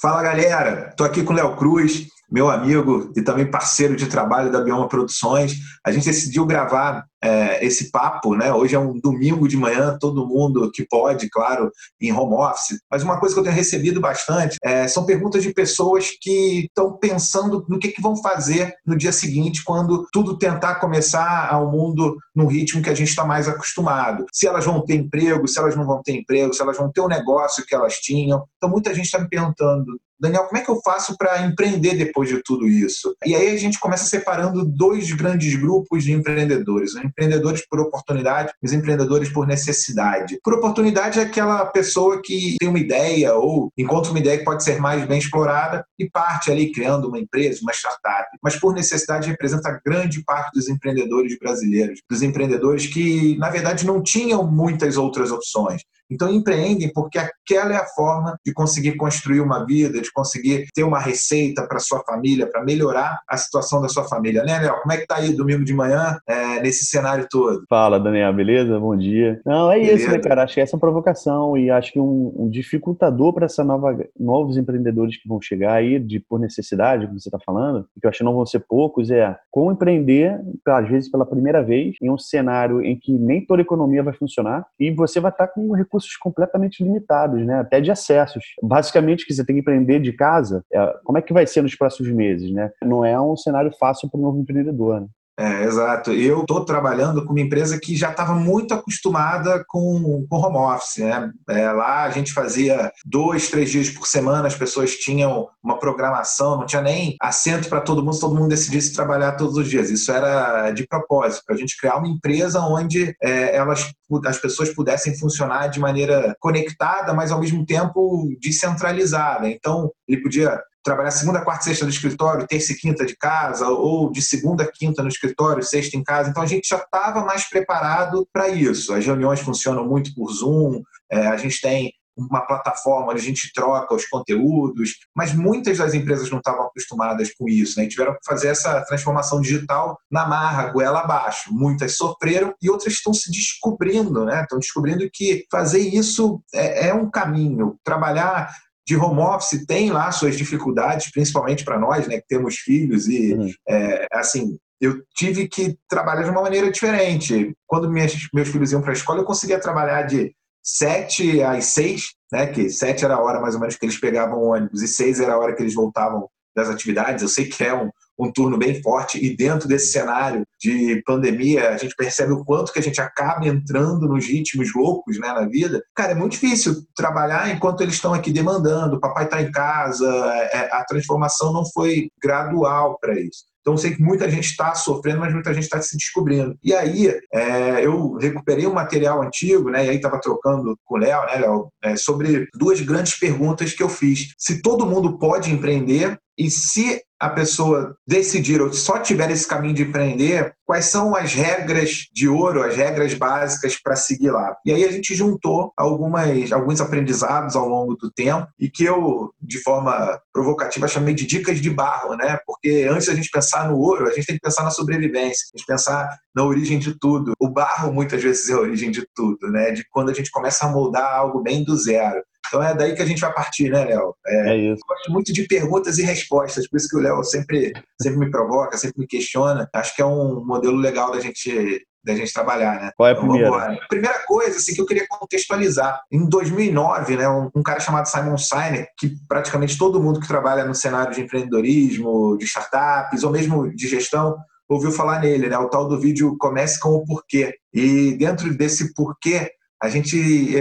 Fala galera, tô aqui com o Léo Cruz, meu amigo e também parceiro de trabalho da Bioma Produções. A gente decidiu gravar é, esse papo, né? Hoje é um domingo de manhã, todo mundo que pode, claro, em home office. Mas uma coisa que eu tenho recebido bastante é, são perguntas de pessoas que estão pensando no que, que vão fazer no dia seguinte, quando tudo tentar começar ao mundo no ritmo que a gente está mais acostumado. Se elas vão ter emprego, se elas não vão ter emprego, se elas vão ter o um negócio que elas tinham. Então, muita gente está me perguntando, Daniel, como é que eu faço para empreender depois de tudo isso? E aí a gente começa separando dois grandes grupos de empreendedores: os empreendedores por oportunidade os empreendedores por necessidade. Por oportunidade é aquela pessoa que tem uma ideia ou encontra uma ideia que pode ser mais bem explorada e parte ali criando uma empresa, uma startup. Mas por necessidade representa grande parte dos empreendedores brasileiros, dos empreendedores que, na verdade, não tinham muitas outras opções. Então empreendem porque aquela é a forma de conseguir construir uma vida, de conseguir ter uma receita para sua família, para melhorar a situação da sua família, né, Léo? Como é que tá aí domingo de manhã é, nesse cenário todo? Fala, Daniel, beleza? Bom dia. Não, é beleza. isso, né, cara? Acho que essa é uma provocação e acho que um, um dificultador para essa nova novos empreendedores que vão chegar aí de por necessidade, como você está falando, que eu acho que não vão ser poucos, é como empreender, às vezes pela primeira vez, em um cenário em que nem toda a economia vai funcionar e você vai estar tá com um recurso recursos completamente limitados, né? até de acessos. Basicamente, que você tem que empreender de casa, é, como é que vai ser nos próximos meses? Né? Não é um cenário fácil para o novo empreendedor. Né? É, exato. Eu estou trabalhando com uma empresa que já estava muito acostumada com, com home office. Né? É, lá a gente fazia dois, três dias por semana, as pessoas tinham uma programação, não tinha nem assento para todo mundo, todo mundo decidisse trabalhar todos os dias. Isso era de propósito, para a gente criar uma empresa onde é, elas, as pessoas pudessem funcionar de maneira conectada, mas ao mesmo tempo descentralizada. Então, ele podia trabalhar segunda, quarta, sexta no escritório, terça e quinta de casa, ou de segunda quinta no escritório, sexta em casa. Então a gente já estava mais preparado para isso. As reuniões funcionam muito por Zoom, é, a gente tem uma plataforma onde a gente troca os conteúdos, mas muitas das empresas não estavam acostumadas com isso, né? E tiveram que fazer essa transformação digital na marra, goela abaixo. Muitas sofreram e outras estão se descobrindo, né? Estão descobrindo que fazer isso é, é um caminho. Trabalhar de home office tem lá suas dificuldades, principalmente para nós, né, que temos filhos e uhum. é, assim eu tive que trabalhar de uma maneira diferente. Quando minhas, meus filhos iam para a escola, eu conseguia trabalhar de sete às seis, né, que sete era a hora mais ou menos que eles pegavam o ônibus e seis era a hora que eles voltavam das atividades. Eu sei que é um, um turno bem forte e dentro desse cenário de pandemia, a gente percebe o quanto que a gente acaba entrando nos ritmos loucos né, na vida. Cara, é muito difícil trabalhar enquanto eles estão aqui demandando, o papai está em casa, é, a transformação não foi gradual para isso. Então, sei que muita gente está sofrendo, mas muita gente está se descobrindo. E aí, é, eu recuperei um material antigo, né? E aí estava trocando com o Léo, né, Léo? É, sobre duas grandes perguntas que eu fiz. Se todo mundo pode empreender e se a pessoa decidir ou só tiver esse caminho de empreender, quais são as regras de ouro, as regras básicas para seguir lá. E aí a gente juntou algumas, alguns aprendizados ao longo do tempo e que eu, de forma provocativa, chamei de dicas de barro, né? Porque antes a gente pensar no ouro, a gente tem que pensar na sobrevivência, a gente pensar na origem de tudo. O barro muitas vezes é a origem de tudo, né? De quando a gente começa a moldar algo bem do zero. Então é daí que a gente vai partir, né, Léo? É, é, isso. gosto muito de perguntas e respostas, por isso que o Léo sempre, sempre me provoca, sempre me questiona. Acho que é um modelo legal da gente da gente trabalhar, né? Qual é a então, primeira? A primeira coisa assim, que eu queria contextualizar. Em 2009, né, um, um, cara chamado Simon Sinek, que praticamente todo mundo que trabalha no cenário de empreendedorismo, de startups ou mesmo de gestão, ouviu falar nele, né? O tal do vídeo Comece com o Porquê. E dentro desse porquê, a gente,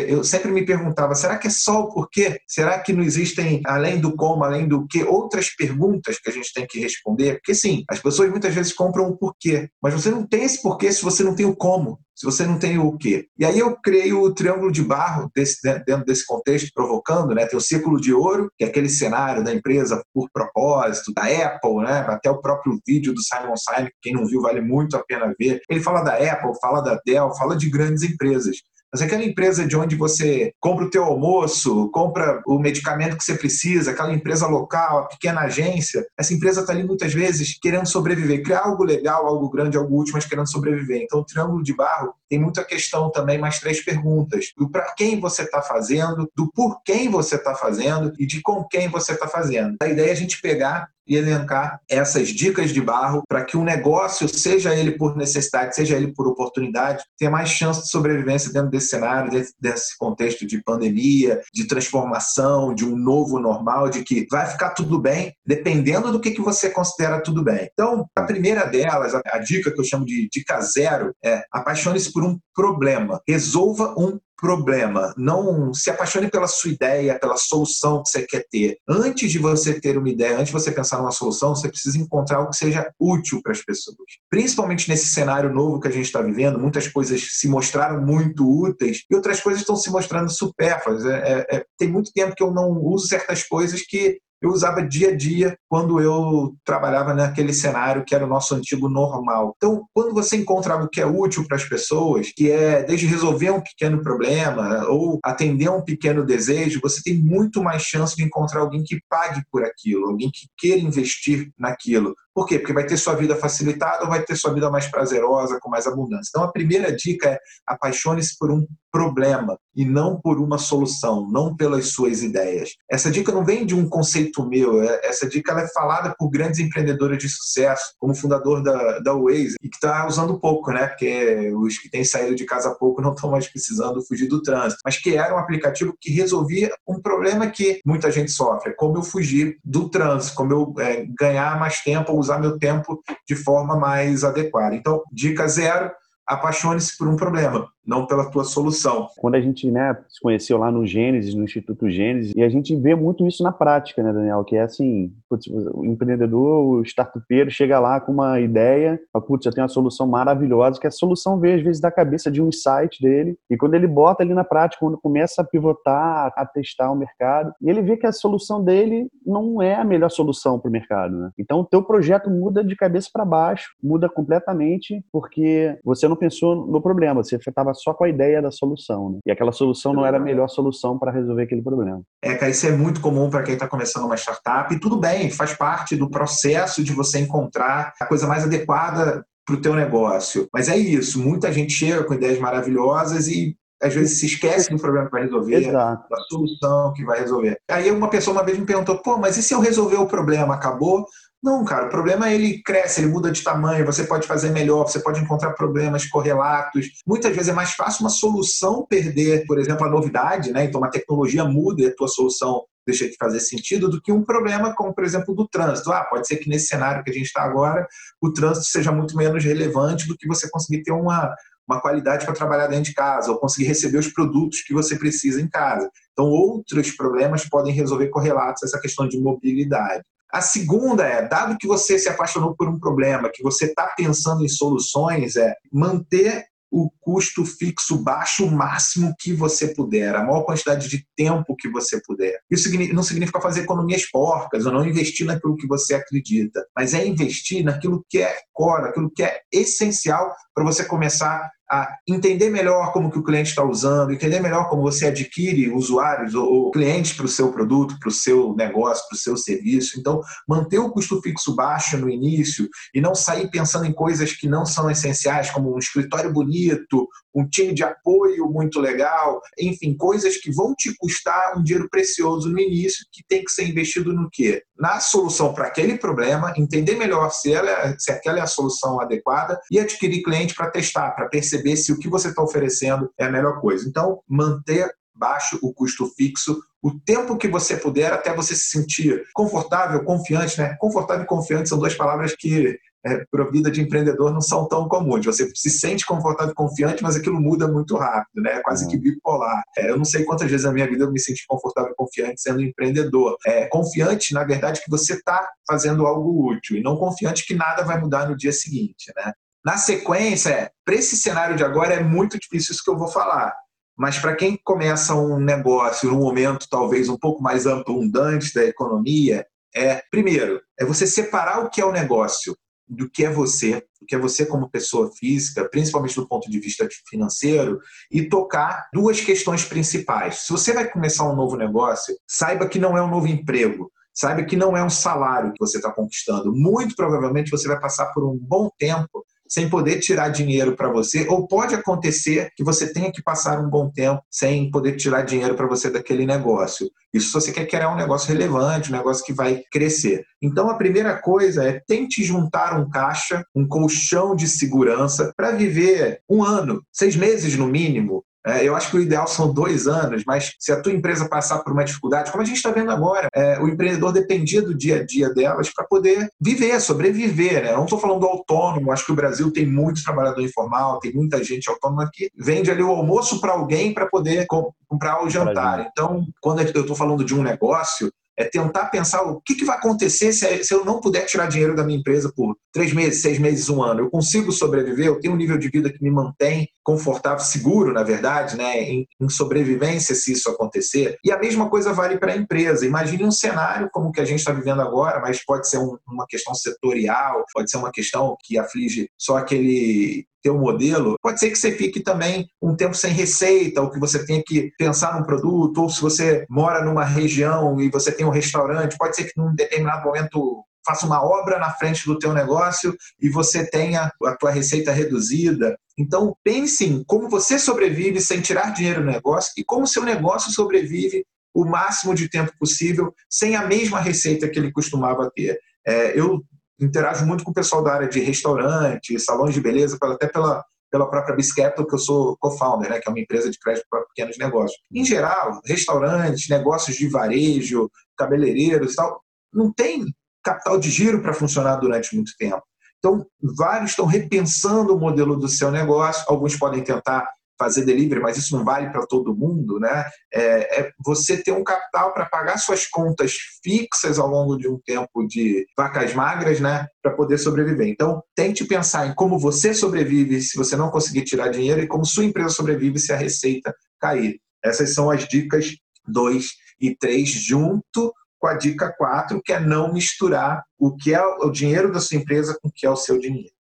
eu sempre me perguntava, será que é só o porquê? Será que não existem, além do como, além do que, outras perguntas que a gente tem que responder? Porque sim, as pessoas muitas vezes compram o porquê, mas você não tem esse porquê se você não tem o como, se você não tem o quê. E aí eu creio o triângulo de barro desse, dentro desse contexto, provocando, né? Tem o círculo de ouro, que é aquele cenário da empresa por propósito, da Apple, né? Até o próprio vídeo do Simon Sinek, quem não viu vale muito a pena ver. Ele fala da Apple, fala da Dell, fala de grandes empresas. Mas aquela empresa de onde você compra o teu almoço, compra o medicamento que você precisa, aquela empresa local, a pequena agência, essa empresa está ali muitas vezes querendo sobreviver, criar algo legal, algo grande, algo útil, mas querendo sobreviver. Então, o Triângulo de Barro tem muita questão também, mais três perguntas. Do para quem você está fazendo, do por quem você está fazendo e de com quem você está fazendo. A ideia é a gente pegar e elencar essas dicas de barro para que o negócio, seja ele por necessidade, seja ele por oportunidade, tenha mais chance de sobrevivência dentro desse cenário, dentro desse contexto de pandemia, de transformação, de um novo normal, de que vai ficar tudo bem, dependendo do que, que você considera tudo bem. Então, a primeira delas, a dica que eu chamo de dica zero, é apaixone-se por um problema. Resolva um problema. Não se apaixone pela sua ideia, pela solução que você quer ter. Antes de você ter uma ideia, antes de você pensar numa solução, você precisa encontrar algo que seja útil para as pessoas. Principalmente nesse cenário novo que a gente está vivendo, muitas coisas se mostraram muito úteis e outras coisas estão se mostrando supérfluas. É, é, é, tem muito tempo que eu não uso certas coisas que eu usava dia a dia quando eu trabalhava naquele cenário que era o nosso antigo normal. Então, quando você encontra algo que é útil para as pessoas, que é desde resolver um pequeno problema ou atender um pequeno desejo, você tem muito mais chance de encontrar alguém que pague por aquilo, alguém que queira investir naquilo. Por quê? Porque vai ter sua vida facilitada ou vai ter sua vida mais prazerosa, com mais abundância. Então, a primeira dica é apaixone-se por um problema e não por uma solução, não pelas suas ideias. Essa dica não vem de um conceito meu, é, essa dica é falada por grandes empreendedores de sucesso, como fundador da, da Waze, e que está usando pouco, né? Porque os que têm saído de casa pouco não estão mais precisando fugir do trânsito, mas que era um aplicativo que resolvia um problema que muita gente sofre, como eu fugir do trânsito, como eu é, ganhar mais tempo, usar meu tempo de forma mais adequada. Então, dica zero, apaixone-se por um problema não pela tua solução. Quando a gente né, se conheceu lá no Gênesis, no Instituto Gênesis, e a gente vê muito isso na prática, né, Daniel? Que é assim, putz, o empreendedor, o startupeiro chega lá com uma ideia, fala, putz, já tem uma solução maravilhosa, que a solução veio às vezes da cabeça de um insight dele, e quando ele bota ali na prática, quando começa a pivotar, a testar o mercado, e ele vê que a solução dele não é a melhor solução para o mercado, né? Então o teu projeto muda de cabeça para baixo, muda completamente, porque você não pensou no problema, você estava só com a ideia da solução, né? E aquela solução não era a melhor solução para resolver aquele problema. É, cara, isso é muito comum para quem está começando uma startup. E tudo bem, faz parte do processo de você encontrar a coisa mais adequada para o teu negócio. Mas é isso, muita gente chega com ideias maravilhosas e às vezes se esquece do problema que vai resolver, Exato. da solução que vai resolver. Aí uma pessoa uma vez me perguntou, pô, mas e se eu resolver o problema? Acabou? Não, cara, o problema é ele cresce, ele muda de tamanho, você pode fazer melhor, você pode encontrar problemas correlatos. Muitas vezes é mais fácil uma solução perder, por exemplo, a novidade, né? Então, uma tecnologia muda e a tua solução deixa de fazer sentido do que um problema como, por exemplo, do trânsito. Ah, pode ser que nesse cenário que a gente está agora, o trânsito seja muito menos relevante do que você conseguir ter uma, uma qualidade para trabalhar dentro de casa, ou conseguir receber os produtos que você precisa em casa. Então, outros problemas podem resolver correlatos a essa questão de mobilidade. A segunda é, dado que você se apaixonou por um problema, que você está pensando em soluções, é manter o custo fixo baixo o máximo que você puder, a maior quantidade de tempo que você puder. Isso não significa fazer economias porcas ou não investir naquilo que você acredita, mas é investir naquilo que é core, aquilo que é essencial para você começar a entender melhor como que o cliente está usando, entender melhor como você adquire usuários ou, clientes para o seu produto, para o seu negócio, para o seu serviço. Então, manter o custo fixo baixo no início e não sair pensando em coisas que não são essenciais, como um escritório bonito, um time de apoio muito legal, enfim, coisas que vão te custar um dinheiro precioso no início, que tem que ser investido no quê? Na solução para aquele problema, entender melhor se, ela, é, se aquela é a solução adequada e adquirir cliente para testar, para perceber se o que você está oferecendo é a melhor coisa. Então, manter baixo o custo fixo o tempo que você puder até você se sentir confortável, confiante, né? Confortável e confiante são duas palavras que é, para vida de empreendedor não são tão comuns. Você se sente confortável e confiante, mas aquilo muda muito rápido, né? É quase que bipolar. É, eu não sei quantas vezes na minha vida eu me senti confortável e confiante sendo empreendedor. É, confiante, na verdade, que você está fazendo algo útil e não confiante que nada vai mudar no dia seguinte, né? Na sequência, para esse cenário de agora é muito difícil isso que eu vou falar. Mas para quem começa um negócio num momento talvez um pouco mais abundante da economia, é primeiro é você separar o que é o negócio do que é você, do que é você como pessoa física, principalmente do ponto de vista financeiro, e tocar duas questões principais. Se você vai começar um novo negócio, saiba que não é um novo emprego. Saiba que não é um salário que você está conquistando. Muito provavelmente você vai passar por um bom tempo sem poder tirar dinheiro para você, ou pode acontecer que você tenha que passar um bom tempo sem poder tirar dinheiro para você daquele negócio. Isso se você quer criar um negócio relevante, um negócio que vai crescer. Então, a primeira coisa é tente juntar um caixa, um colchão de segurança para viver um ano, seis meses no mínimo, eu acho que o ideal são dois anos, mas se a tua empresa passar por uma dificuldade, como a gente está vendo agora, é, o empreendedor dependia do dia a dia delas para poder viver, sobreviver. Né? Eu não estou falando do autônomo, acho que o Brasil tem muito trabalhador informal, tem muita gente autônoma que vende ali o almoço para alguém para poder comprar o jantar. Então, quando eu estou falando de um negócio, é tentar pensar o que, que vai acontecer se, se, eu não puder tirar dinheiro da minha empresa por três meses, seis meses, um ano. Eu consigo sobreviver, eu tenho um nível de vida que me mantém confortável, seguro, na verdade, né, em, em sobrevivência se isso acontecer. E a mesma coisa vale para a empresa. Imagine um cenário como o que a gente está vivendo agora, mas pode ser um, uma questão setorial, pode ser uma questão que aflige só aquele teu modelo, pode ser que você fique também um tempo sem receita, ou que você tenha que pensar num produto, ou se você mora numa região e você tem um restaurante, pode ser que num determinado momento faça uma obra na frente do teu negócio e você tenha a tua receita reduzida. Então, pense em como você sobrevive sem tirar dinheiro do negócio e como seu negócio sobrevive o máximo de tempo possível sem a mesma receita que ele costumava ter. É, eu interajo muito com o pessoal da área de restaurante, salões de beleza, até pela, pela própria Biscapital, que eu sou co-founder, né, que é uma empresa de crédito para pequenos negócios. Em geral, restaurantes, negócios de varejo, cabeleireiros e tal, não tem capital de giro para funcionar durante muito tempo. Então, vários estão repensando o modelo do seu negócio, alguns podem tentar fazer delivery, mas isso não vale para todo mundo, né? É, é, você ter um capital para pagar suas contas fixas ao longo de um tempo de vacas magras, né? Para poder sobreviver. Então, tente pensar em como você sobrevive se você não conseguir tirar dinheiro e como sua empresa sobrevive se a receita cair. Essas são as dicas 2 e 3 junto com a dica 4, que é não misturar o que é o dinheiro da sua empresa com o que é o seu dinheiro.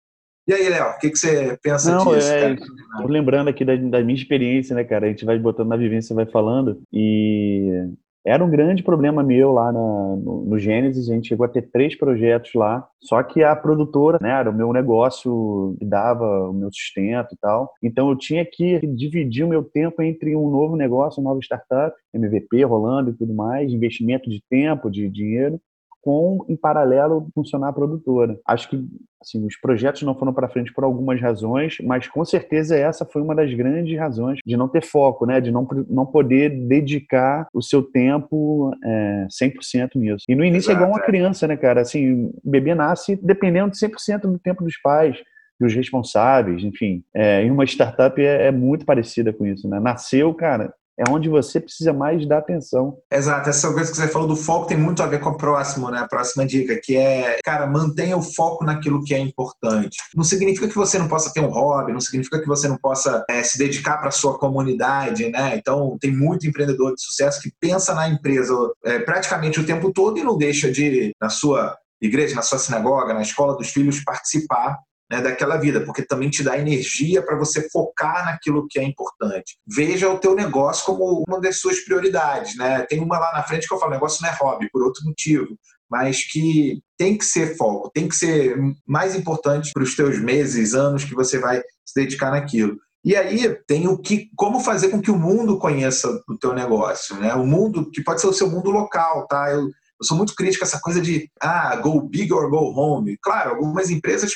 E aí, Léo, o que, que você pensa Não, disso? É, Tô lembrando aqui da, da, minha experiência, né, cara? A gente vai botando na vivência, vai falando. E era um grande problema meu lá na, no, no Gênesis. A gente chegou a ter três projetos lá. Só que a produtora, né, era o meu negócio que dava o meu sustento e tal. Então eu tinha que dividir o meu tempo entre um novo negócio, uma nova startup, MVP rolando e tudo mais, investimento de tempo, de dinheiro com, em paralelo, funcionar a produtora. Acho que assim, os projetos não foram para frente por algumas razões, mas com certeza essa foi uma das grandes razões de não ter foco, né? de não, não poder dedicar o seu tempo é, 100% nisso. E no início Exato, é igual uma é. criança, né, cara? Assim, o bebê nasce dependendo de 100% do tempo dos pais dos responsáveis, enfim. É, em uma startup é, é, muito parecida com isso, né? Nasceu, cara, é onde você precisa mais dar atenção. Exato, essa coisa que você falou do foco tem muito a ver com a próxima, né? A próxima dica, que é, cara, mantenha o foco naquilo que é importante. Não significa que você não possa ter um hobby, não significa que você não possa é, se dedicar para sua comunidade, né? Então, tem muito empreendedor de sucesso que pensa na empresa é, praticamente o tempo todo e não deixa de, na sua igreja, na sua sinagoga, na escola dos filhos, participar né, daquela vida, porque também te dá energia para você focar naquilo que é importante. Veja o teu negócio como uma das suas prioridades. Né? Tem uma lá na frente que eu falo, negócio não é hobby, por outro motivo, mas que tem que ser foco, tem que ser mais importante para os teus meses, anos que você vai se dedicar naquilo. E aí tem o que, como fazer com que o mundo conheça o teu negócio, né? O mundo que pode ser o seu mundo local, tá? Eu, eu sou muito crítico a essa coisa de ah, go big or go home. Claro, algumas empresas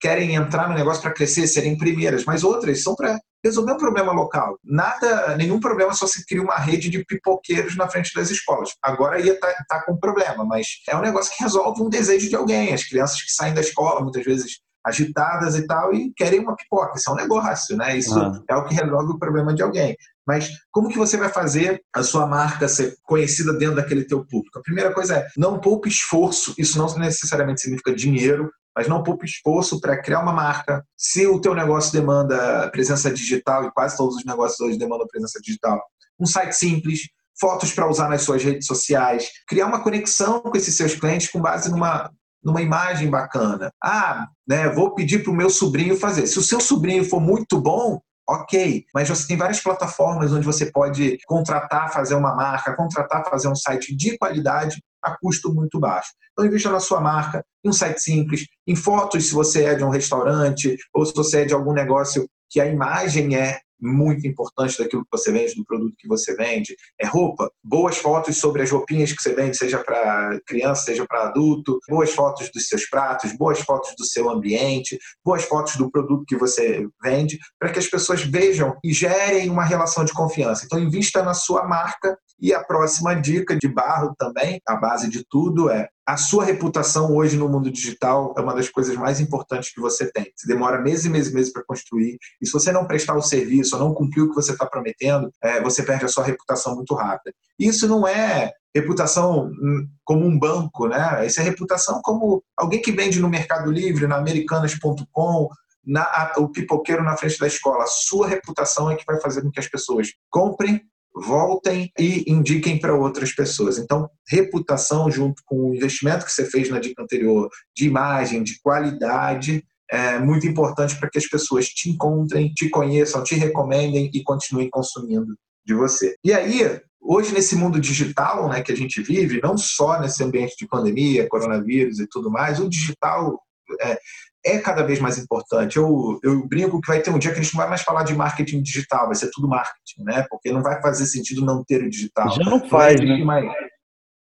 querem entrar no negócio para crescer, serem primeiras, mas outras são para resolver um problema local. Nada, nenhum problema só se cria uma rede de pipoqueiros na frente das escolas. Agora ia estar tá, tá com problema, mas é um negócio que resolve um desejo de alguém. As crianças que saem da escola, muitas vezes agitadas e tal, e querem uma pipoca. Isso é um negócio, né? Isso ah. é o que resolve o problema de alguém. Mas como que você vai fazer a sua marca ser conhecida dentro daquele teu público? A primeira coisa é não poupe esforço. Isso não necessariamente significa dinheiro, mas não poupe esforço para criar uma marca. Se o teu negócio demanda presença digital, e quase todos os negócios hoje demandam presença digital, um site simples, fotos para usar nas suas redes sociais, criar uma conexão com esses seus clientes com base numa numa imagem bacana. Ah, né, vou pedir para o meu sobrinho fazer. Se o seu sobrinho for muito bom, ok, mas você tem várias plataformas onde você pode contratar, fazer uma marca, contratar, fazer um site de qualidade a custo muito baixo. Então, invista na sua marca, em um site simples, em fotos se você é de um restaurante ou se você é de algum negócio que a imagem é muito importante daquilo que você vende, do produto que você vende. É roupa, boas fotos sobre as roupinhas que você vende, seja para criança, seja para adulto, boas fotos dos seus pratos, boas fotos do seu ambiente, boas fotos do produto que você vende, para que as pessoas vejam e gerem uma relação de confiança. Então, invista na sua marca e a próxima dica de barro também, a base de tudo é a sua reputação hoje no mundo digital é uma das coisas mais importantes que você tem. Você demora meses e meses e meses para construir. E se você não prestar o serviço ou não cumprir o que você está prometendo, é, você perde a sua reputação muito rápida. Isso não é reputação hum, como um banco, né? Isso é reputação como alguém que vende no Mercado Livre, na Americanas.com, na, o pipoqueiro na frente da escola. A sua reputação é que vai fazer com que as pessoas comprem voltem e indiquem para outras pessoas. Então, reputação junto com o investimento que você fez na dica anterior, de imagem, de qualidade, é muito importante para que as pessoas te encontrem, te conheçam, te recomendem e continuem consumindo de você. E aí, hoje nesse mundo digital, né, que a gente vive, não só nesse ambiente de pandemia, coronavírus e tudo mais, o digital é, é cada vez mais importante. Eu, eu brinco que vai ter um dia que a gente não vai mais falar de marketing digital, vai ser tudo marketing, né? Porque não vai fazer sentido não ter o digital. Já não faz, não né? Mais...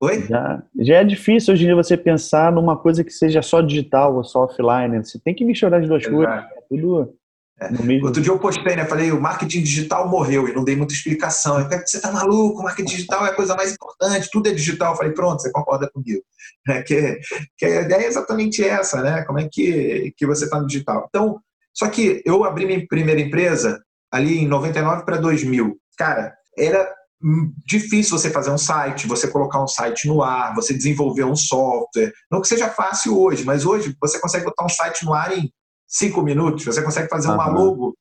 Oi? Já, já é difícil hoje em dia você pensar numa coisa que seja só digital ou só offline. Você tem que misturar as duas coisas. É tudo é. Outro dia eu postei, né? Falei, o marketing digital morreu e não dei muita explicação. Eu falei, você tá maluco? O marketing digital é a coisa mais importante, tudo é digital. Eu falei, pronto, você concorda comigo. É, que, que a ideia é exatamente essa, né? Como é que, que você tá no digital. Então, só que eu abri minha primeira empresa ali em 99 para 2000. Cara, era difícil você fazer um site, você colocar um site no ar, você desenvolver um software. Não que seja fácil hoje, mas hoje você consegue botar um site no ar em cinco minutos, você consegue fazer uhum. uma logo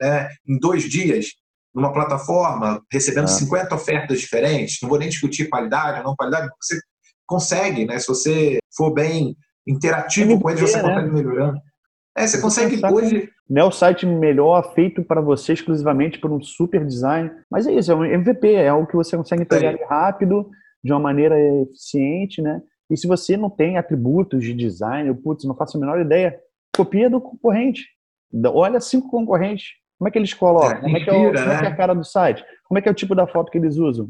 né, em dois dias numa plataforma, recebendo uhum. 50 ofertas diferentes. Não vou nem discutir qualidade ou não qualidade, você consegue, né? Se você for bem interativo com eles, você né? consegue melhorando. É, você consegue hoje. Não é o site melhor feito para você exclusivamente por um super design, mas é isso, é um MVP, é algo que você consegue entregar é. rápido, de uma maneira eficiente, né? E se você não tem atributos de design, putz, não faço a menor ideia, copia do concorrente. Olha cinco concorrentes. Como é que eles colocam? É, como, é que é, o, como é, que é a cara do site? Como é que é o tipo da foto que eles usam?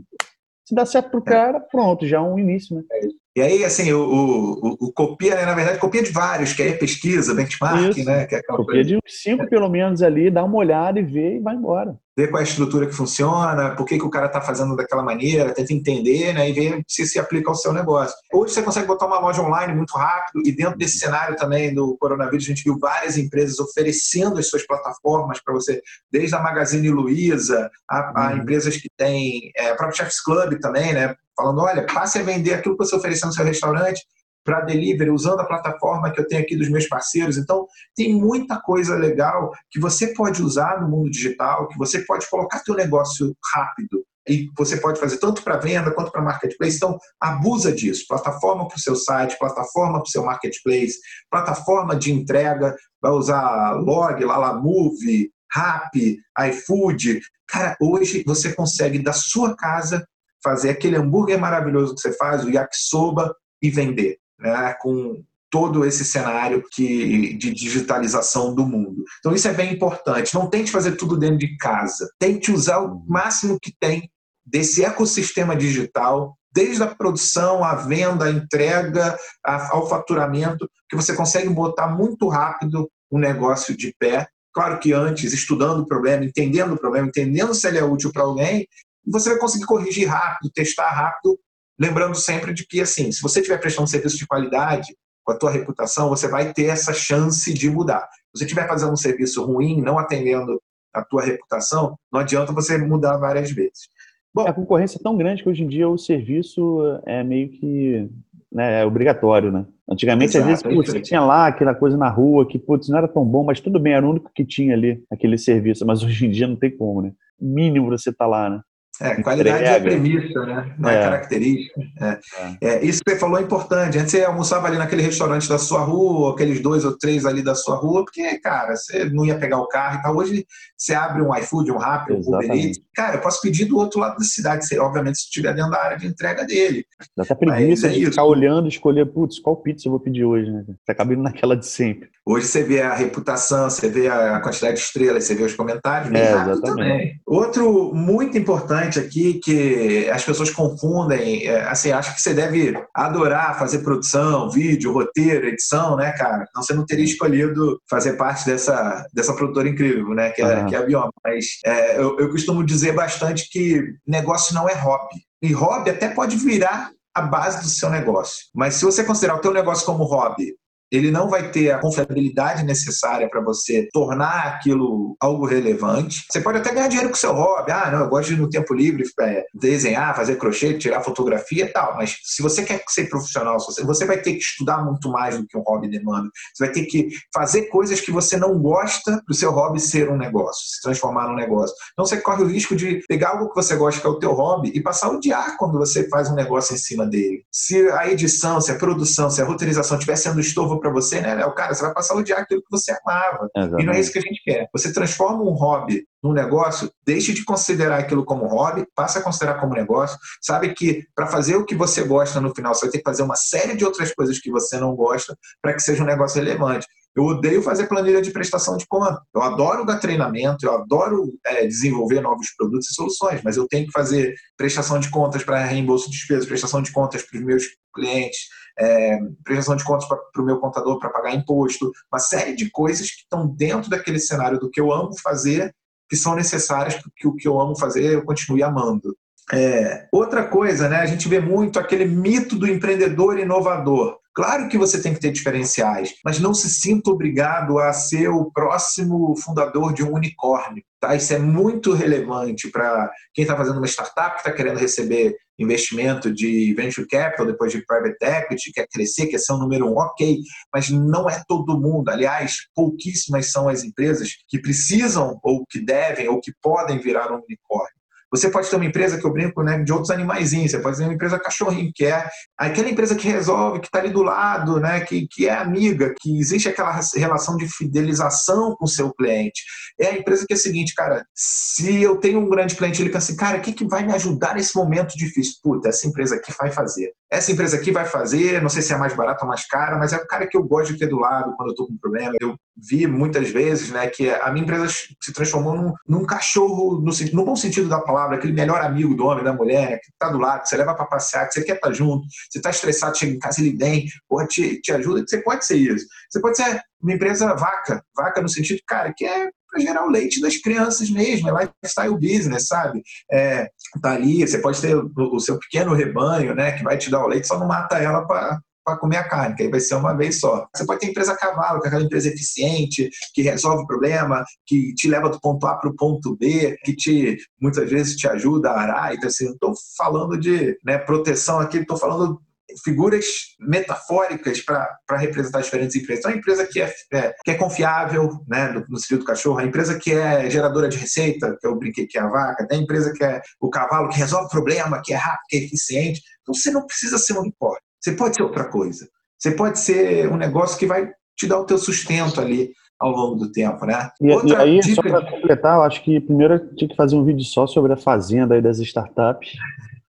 Se dá certo pro é. cara, pronto, já é um início, né? É e aí, assim, o, o, o, copia, né, na verdade, copia de vários, que aí é pesquisa, benchmark, Isso. né? Que é copia coisa. de uns cinco, pelo menos, ali, dá uma olhada e vê e vai embora ver qual é a estrutura que funciona, por que, que o cara está fazendo daquela maneira, tenta entender né, e ver se se aplica ao seu negócio. Hoje você consegue botar uma loja online muito rápido e dentro desse cenário também do coronavírus a gente viu várias empresas oferecendo as suas plataformas para você, desde a Magazine Luiza, a, a uhum. empresas que têm, é, a própria Chef's Club também, né, falando, olha, passe a vender aquilo que você ofereceu no seu restaurante para delivery, usando a plataforma que eu tenho aqui dos meus parceiros. Então, tem muita coisa legal que você pode usar no mundo digital, que você pode colocar seu negócio rápido. E você pode fazer tanto para venda quanto para marketplace. Então, abusa disso. Plataforma para o seu site, plataforma para o seu marketplace, plataforma de entrega, vai usar Log, Lalamove, Rap, iFood. Cara, hoje você consegue da sua casa fazer aquele hambúrguer maravilhoso que você faz, o yakisoba, e vender né, com todo esse cenário que, de digitalização do mundo. Então isso é bem importante. Não tente fazer tudo dentro de casa. Tente usar o máximo que tem desse ecossistema digital, desde a produção, a venda, a entrega, ao faturamento, que você consegue botar muito rápido o negócio de pé. Claro que antes, estudando o problema, entendendo o problema, entendendo se ele é útil para alguém, você vai conseguir corrigir rápido, testar rápido Lembrando sempre de que, assim, se você estiver prestando um serviço de qualidade, com a tua reputação, você vai ter essa chance de mudar. Se você estiver fazendo um serviço ruim, não atendendo a tua reputação, não adianta você mudar várias vezes. Bom, a concorrência é tão grande que hoje em dia o serviço é meio que né, é obrigatório, né? Antigamente, Exato, às vezes, putz, você tinha lá aquela coisa na rua que, putz, não era tão bom, mas tudo bem, era o único que tinha ali aquele serviço. Mas hoje em dia não tem como, né? Mínimo você tá lá, né? É, qualidade Entrega. é premissa, né? Não é, é característica. É. É. é. isso que você falou é importante. Antes você almoçava ali naquele restaurante da sua rua, aqueles dois ou três ali da sua rua, porque, cara, você não ia pegar o carro e tal. Hoje você abre um iFood, um Rappi, um Uber Eats. Cara, eu posso pedir do outro lado da cidade, se, obviamente, se estiver dentro da área de entrega dele. Dá até preguiça é de ficar olhando e escolher, putz, qual pizza eu vou pedir hoje, né? Você acaba indo naquela de sempre. Hoje você vê a reputação, você vê a quantidade de estrelas, você vê os comentários, é, também. Outro muito importante aqui que as pessoas confundem, é, assim, acho que você deve adorar fazer produção, vídeo, roteiro, edição, né, cara? Então você não teria escolhido fazer parte dessa, dessa produtora incrível, né, que é, uhum. que é a Bioma. Mas é, eu, eu costumo dizer bastante que negócio não é hobby. E hobby até pode virar a base do seu negócio. Mas se você considerar o teu negócio como hobby, ele não vai ter a confiabilidade necessária para você tornar aquilo algo relevante. Você pode até ganhar dinheiro com seu hobby. Ah, não, eu gosto de no tempo livre é, desenhar, fazer crochê, tirar fotografia e tal. Mas se você quer ser profissional, você vai ter que estudar muito mais do que um hobby demanda. Você vai ter que fazer coisas que você não gosta para o seu hobby ser um negócio, se transformar num negócio. Então você corre o risco de pegar algo que você gosta, que é o teu hobby, e passar a odiar quando você faz um negócio em cima dele. Se a edição, se a produção, se a roteirização estiver sendo estorvo para você, né, Léo? Cara, você vai passar a odiar aquilo que você amava. Exatamente. E não é isso que a gente quer. Você transforma um hobby num negócio, deixe de considerar aquilo como hobby, passa a considerar como negócio. Sabe que para fazer o que você gosta no final, você vai ter que fazer uma série de outras coisas que você não gosta para que seja um negócio relevante. Eu odeio fazer planilha de prestação de conta. Eu adoro dar treinamento, eu adoro é, desenvolver novos produtos e soluções, mas eu tenho que fazer prestação de contas para reembolso de despesas, prestação de contas para os meus clientes, é, prestação de contas para o meu contador para pagar imposto, uma série de coisas que estão dentro daquele cenário do que eu amo fazer, que são necessárias para que o que eu amo fazer eu continue amando. É, outra coisa, né, a gente vê muito aquele mito do empreendedor inovador. Claro que você tem que ter diferenciais, mas não se sinta obrigado a ser o próximo fundador de um unicórnio. Tá? Isso é muito relevante para quem está fazendo uma startup que está querendo receber investimento de venture capital, depois de private equity, quer crescer, quer ser o número um, ok, mas não é todo mundo. Aliás, pouquíssimas são as empresas que precisam, ou que devem, ou que podem virar um unicórnio. Você pode ter uma empresa que eu brinco né, de outros animaizinhos, você pode ter uma empresa cachorrinho, que é aquela empresa que resolve, que está ali do lado, né, que, que é amiga, que existe aquela relação de fidelização com o seu cliente. É a empresa que é a seguinte, cara, se eu tenho um grande cliente, ele pensa assim, cara, o que, que vai me ajudar nesse momento difícil? Puta, essa empresa aqui vai fazer. Essa empresa aqui vai fazer, não sei se é mais barata ou mais cara, mas é o cara que eu gosto de ter do lado quando eu estou com problema. Eu vi muitas vezes né, que a minha empresa se transformou num, num cachorro, no, no bom sentido da palavra, aquele melhor amigo do homem, da mulher, que está do lado, que você leva para passear, que você quer estar tá junto, você está estressado, chega em casa, ele vem, porra, te, te ajuda. Você pode ser isso. Você pode ser uma empresa vaca, vaca no sentido, cara, que é para gerar o leite das crianças mesmo, é lifestyle business, sabe? É, tá ali, você pode ter o, seu pequeno rebanho, né, que vai te dar o leite, só não mata ela para para comer a carne, que aí vai ser uma vez só. Você pode ter empresa cavalo, que é aquela empresa eficiente, que resolve o problema, que te leva do ponto A para o ponto B, que te muitas vezes te ajuda a arar. Então, assim, não estou falando de né, proteção aqui, estou falando figuras metafóricas para representar diferentes empresas. Então, a empresa que é, é, que é confiável, né, no, no sentido do cachorro, a empresa que é geradora de receita, que eu brinquei que é a vaca, a empresa que é o cavalo, que resolve problema, que é rápido, que é eficiente. Então, você não precisa ser um unicórnio. Você pode ser outra coisa. Você pode ser um negócio que vai te dar o teu sustento ali ao longo do tempo, né? E, e aí, dica... só para completar, eu acho que primeiro eu tinha que fazer um vídeo só sobre a fazenda aí das startups.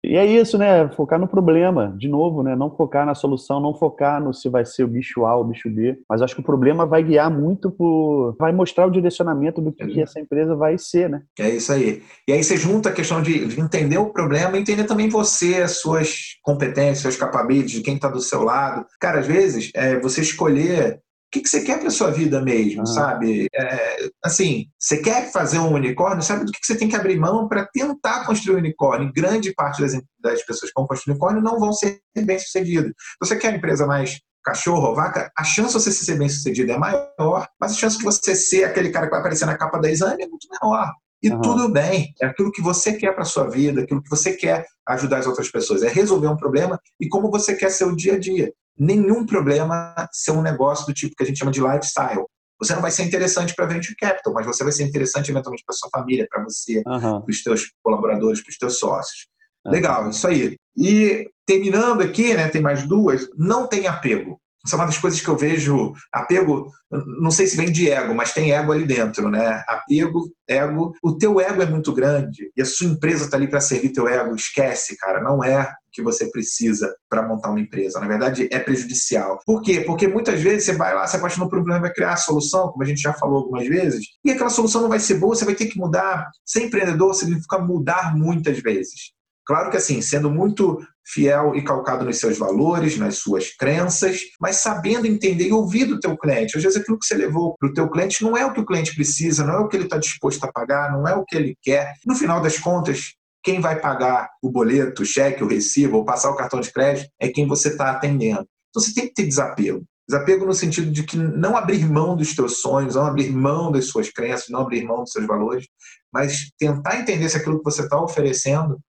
E é isso, né? Focar no problema, de novo, né? Não focar na solução, não focar no se vai ser o bicho A ou o bicho B. Mas acho que o problema vai guiar muito por. vai mostrar o direcionamento do que, que essa empresa vai ser, né? É isso aí. E aí você junta a questão de entender o problema e entender também você, as suas competências, suas capabilities, de quem está do seu lado. Cara, às vezes, é, você escolher que, que você quer para sua vida mesmo, ah. sabe? É, assim, você quer fazer um unicórnio, sabe do que, que você tem que abrir mão para tentar construir um unicórnio. Grande parte das, das pessoas que vão construir um unicórnio não vão ser bem-sucedidas. Você quer uma empresa mais cachorro ou vaca, a chance de você ser bem-sucedido é maior, mas a chance de você ser aquele cara que vai aparecer na capa da exame é muito menor. E uhum. tudo bem, é aquilo que você quer para sua vida, aquilo que você quer ajudar as outras pessoas, é resolver um problema e como você quer ser o dia a dia nenhum problema ser um negócio do tipo que a gente chama de lifestyle. Você não vai ser interessante para venture capital, mas você vai ser interessante eventualmente para sua família, para você, uhum. para os teus colaboradores, para os teus sócios. Uhum. Legal, isso aí. E terminando aqui, né, tem mais duas, não tem apego. Isso é uma das coisas que eu vejo. Apego, não sei se vem de ego, mas tem ego ali dentro, né? Apego, ego. O teu ego é muito grande e a sua empresa está ali para servir teu ego. Esquece, cara. Não é que você precisa para montar uma empresa. Na verdade, é prejudicial. Por quê? Porque muitas vezes você vai lá, se apaixonou por um problema, vai criar a solução, como a gente já falou algumas vezes, e aquela solução não vai ser boa, você vai ter que mudar. Ser empreendedor significa mudar muitas vezes. Claro que assim, sendo muito fiel e calcado nos seus valores, nas suas crenças, mas sabendo entender e ouvir do teu cliente. Às vezes aquilo que você levou para o teu cliente não é o que o cliente precisa, não é o que ele está disposto a pagar, não é o que ele quer. No final das contas, quem vai pagar o boleto, o cheque, o recibo, ou passar o cartão de crédito é quem você está atendendo. Então você tem que ter desapego. Desapego no sentido de que não abrir mão dos teus sonhos, não abrir mão das suas crenças, não abrir mão dos seus valores, mas tentar entender se aquilo que você está oferecendo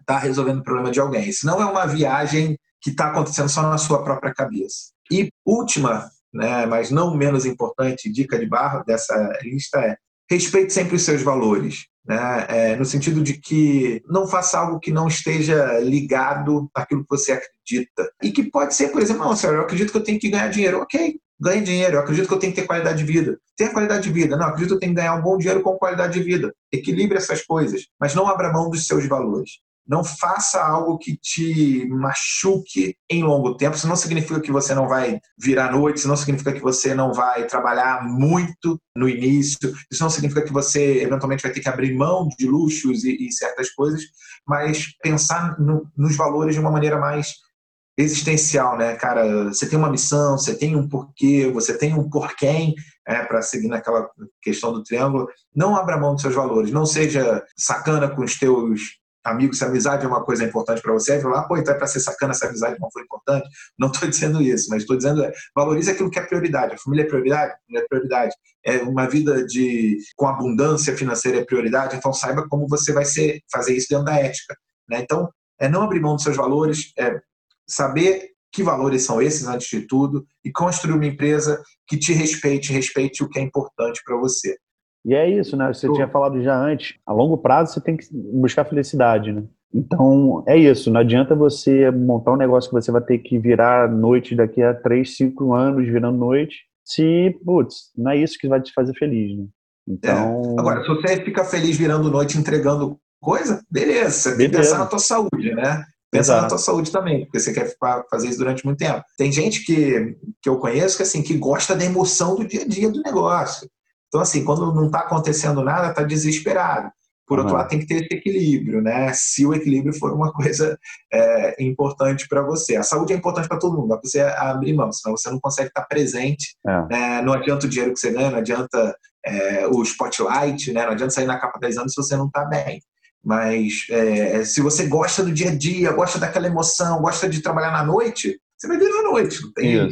está resolvendo o problema de alguém. Isso não é uma viagem que está acontecendo só na sua própria cabeça. E última, né, mas não menos importante, dica de barra dessa lista é respeite sempre os seus valores. Né? É, no sentido de que não faça algo que não esteja ligado àquilo que você acredita. E que pode ser, por exemplo, não, senhor, eu acredito que eu tenho que ganhar dinheiro. Ok, ganhe dinheiro. Eu acredito que eu tenho que ter qualidade de vida. Tenha qualidade de vida. Não, acredito que eu tenho que ganhar um bom dinheiro com qualidade de vida. Equilibre essas coisas, mas não abra mão dos seus valores. Não faça algo que te machuque em longo tempo. Isso não significa que você não vai virar noite, isso não significa que você não vai trabalhar muito no início, isso não significa que você eventualmente vai ter que abrir mão de luxos e, e certas coisas, mas pensar no, nos valores de uma maneira mais existencial, né, cara? Você tem uma missão, você tem um porquê, você tem um porquém é, para seguir naquela questão do triângulo. Não abra mão dos seus valores, não seja sacana com os teus amigos, se a amizade é uma coisa importante para você, aí lá, pô, então é para ser sacana essa amizade não foi importante. Não estou dizendo isso, mas estou dizendo é, valorize aquilo que é prioridade. A família é prioridade? Não é prioridade. É uma vida de com abundância financeira é prioridade, então saiba como você vai ser, fazer isso dentro da ética. Né? Então, é não abrir mão dos seus valores, é saber que valores são esses antes de tudo e construir uma empresa que te respeite, respeite o que é importante para você. E é isso, né? Você tinha falado já antes. A longo prazo você tem que buscar felicidade, né? Então, é isso. Não adianta você montar um negócio que você vai ter que virar noite daqui a 3, 5 anos virando noite, se, putz, não é isso que vai te fazer feliz, né? Então... É. Agora, se você fica feliz virando noite entregando coisa, beleza. Você tem que pensar na tua saúde, né? Pensar Exato. na tua saúde também, porque você quer fazer isso durante muito tempo. Tem gente que, que eu conheço que, assim, que gosta da emoção do dia a dia do negócio. Então, assim, quando não está acontecendo nada, está desesperado. Por outro uhum. lado, tem que ter esse equilíbrio, né? Se o equilíbrio for uma coisa é, importante para você. A saúde é importante para todo mundo, dá para você abrir mão, senão você não consegue estar presente. É. Né? Não adianta o dinheiro que você ganha, não adianta é, o spotlight, né? não adianta sair na capa 10 anos se você não está bem. Mas é, se você gosta do dia a dia, gosta daquela emoção, gosta de trabalhar na noite, você vai vir na noite. Não tem,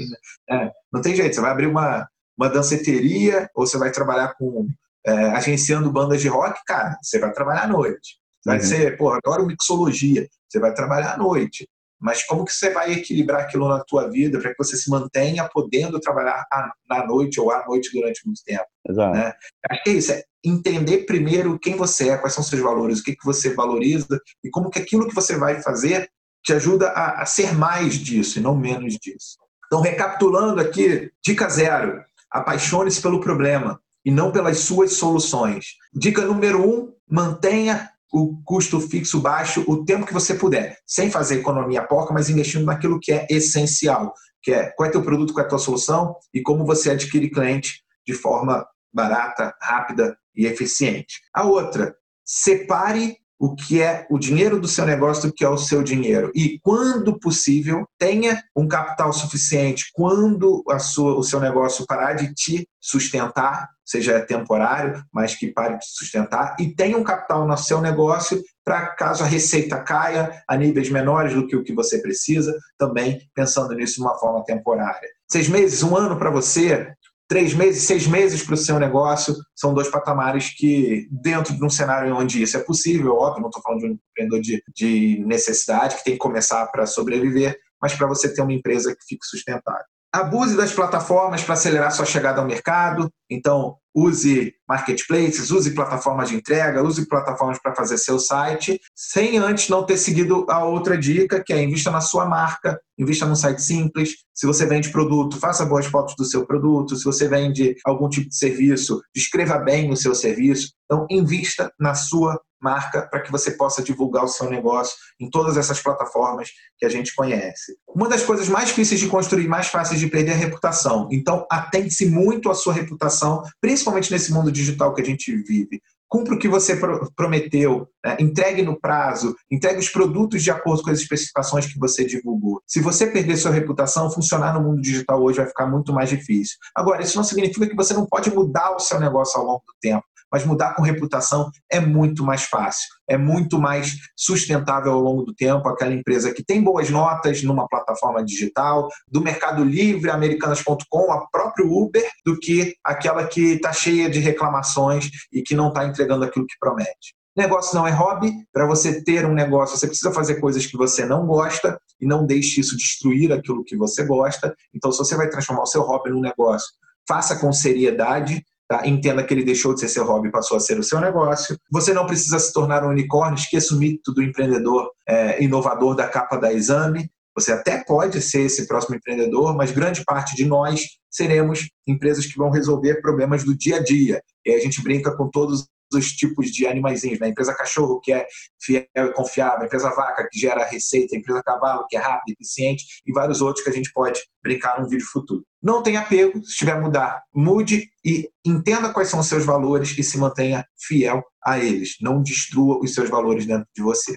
é, não tem jeito. Você vai abrir uma, uma danceteria ou você vai trabalhar com é, agenciando bandas de rock, cara, você vai trabalhar à noite. Vai uhum. ser, pô, adoro mixologia, você vai trabalhar à noite. Mas como que você vai equilibrar aquilo na tua vida para que você se mantenha podendo trabalhar na noite ou à noite durante muito tempo? Exato. Né? Acho que é isso, é entender primeiro quem você é, quais são seus valores, o que, que você valoriza e como que aquilo que você vai fazer te ajuda a, a ser mais disso e não menos disso. Então, recapitulando aqui, dica zero, Apaixone-se pelo problema e não pelas suas soluções. Dica número um: mantenha o custo fixo baixo o tempo que você puder, sem fazer economia porca, mas investindo naquilo que é essencial, que é qual é teu produto, qual é a tua solução e como você adquire cliente de forma barata, rápida e eficiente. A outra, separe o que é o dinheiro do seu negócio do que é o seu dinheiro. E, quando possível, tenha um capital suficiente quando a sua, o seu negócio parar de te sustentar, seja temporário, mas que pare de sustentar, e tenha um capital no seu negócio para caso a receita caia a níveis menores do que o que você precisa, também pensando nisso de uma forma temporária. Seis meses, um ano para você, três meses, seis meses para o seu negócio, são dois patamares que, dentro de um cenário onde isso é possível, óbvio, não estou falando de um empreendedor de, de necessidade que tem que começar para sobreviver, mas para você ter uma empresa que fique sustentável. Abuse das plataformas para acelerar sua chegada ao mercado. Então, use marketplaces, use plataformas de entrega, use plataformas para fazer seu site, sem antes não ter seguido a outra dica, que é invista na sua marca, invista num site simples. Se você vende produto, faça boas fotos do seu produto. Se você vende algum tipo de serviço, descreva bem o seu serviço. Então, invista na sua marca para que você possa divulgar o seu negócio em todas essas plataformas que a gente conhece. Uma das coisas mais difíceis de construir, mais fáceis de perder é a reputação. Então, atente-se muito à sua reputação, principalmente nesse mundo digital que a gente vive. Cumpra o que você prometeu, né? entregue no prazo, entregue os produtos de acordo com as especificações que você divulgou. Se você perder sua reputação, funcionar no mundo digital hoje vai ficar muito mais difícil. Agora, isso não significa que você não pode mudar o seu negócio ao longo do tempo mas mudar com reputação é muito mais fácil, é muito mais sustentável ao longo do tempo. Aquela empresa que tem boas notas numa plataforma digital, do Mercado Livre, Americanas.com, a próprio Uber, do que aquela que está cheia de reclamações e que não está entregando aquilo que promete. Negócio não é hobby. Para você ter um negócio, você precisa fazer coisas que você não gosta e não deixe isso destruir aquilo que você gosta. Então, se você vai transformar o seu hobby num negócio, faça com seriedade, Tá? Entenda que ele deixou de ser seu hobby e passou a ser o seu negócio. Você não precisa se tornar um unicórnio, esqueça o mito do empreendedor é, inovador da capa da exame. Você até pode ser esse próximo empreendedor, mas grande parte de nós seremos empresas que vão resolver problemas do dia a dia. E a gente brinca com todos os tipos de animaizinhos, né? empresa cachorro, que é fiel e confiável, empresa vaca, que gera receita, empresa cavalo, que é rápido, eficiente, e vários outros que a gente pode brincar num vídeo futuro. Não tenha apego, se tiver mudar, mude e entenda quais são os seus valores e se mantenha fiel a eles. Não destrua os seus valores dentro de você.